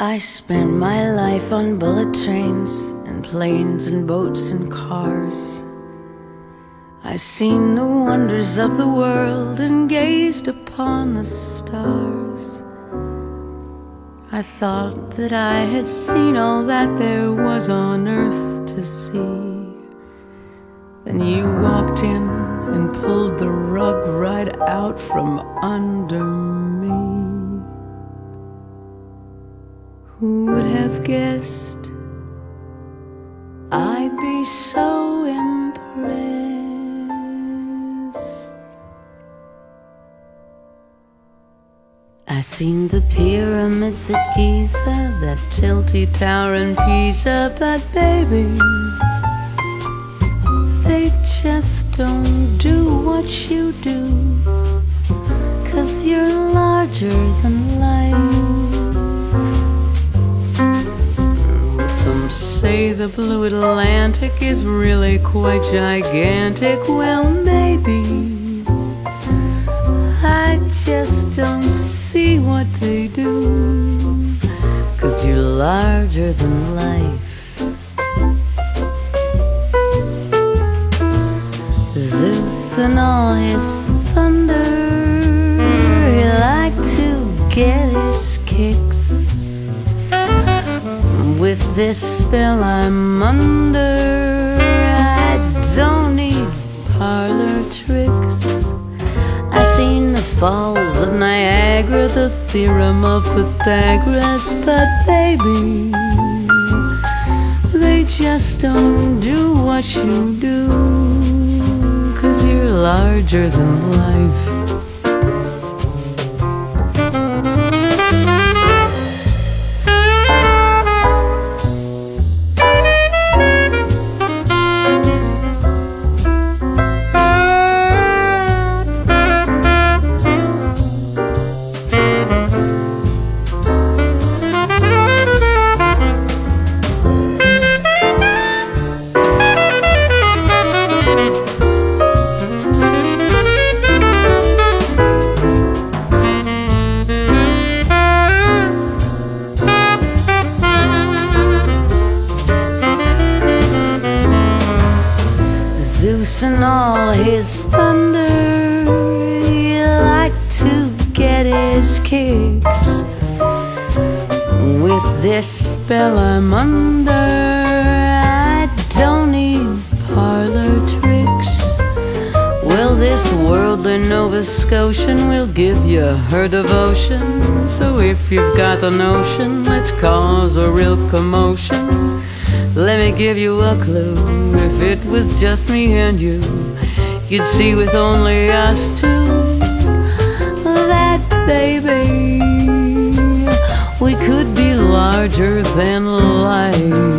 I spent my life on bullet trains and planes and boats and cars. I've seen the wonders of the world and gazed upon the stars. I thought that I had seen all that there was on earth to see. Then you walked in and pulled the rug right out from under me. Who would have guessed I'd be so impressed? I seen the pyramids at Giza, that tilty tower in Pisa, but baby, they just don't do what you do. Cause you're larger than life. Say the blue Atlantic is really quite gigantic. Well, maybe. I just don't see what they do. Cause you're larger than life. Zeus and all his this spell I'm under, I don't need parlor tricks. I seen the falls of Niagara, the theorem of Pythagoras, but baby, they just don't do what you do, cause you're larger than life. And all his thunder, he like to get his kicks. With this spell I'm under, I don't need parlor tricks. Well, this worldly Nova Scotian will give you her devotion. So if you've got the notion, let's cause a real commotion. Let me give you a clue. If it was just me and you, you'd see with only us two that, baby, we could be larger than life.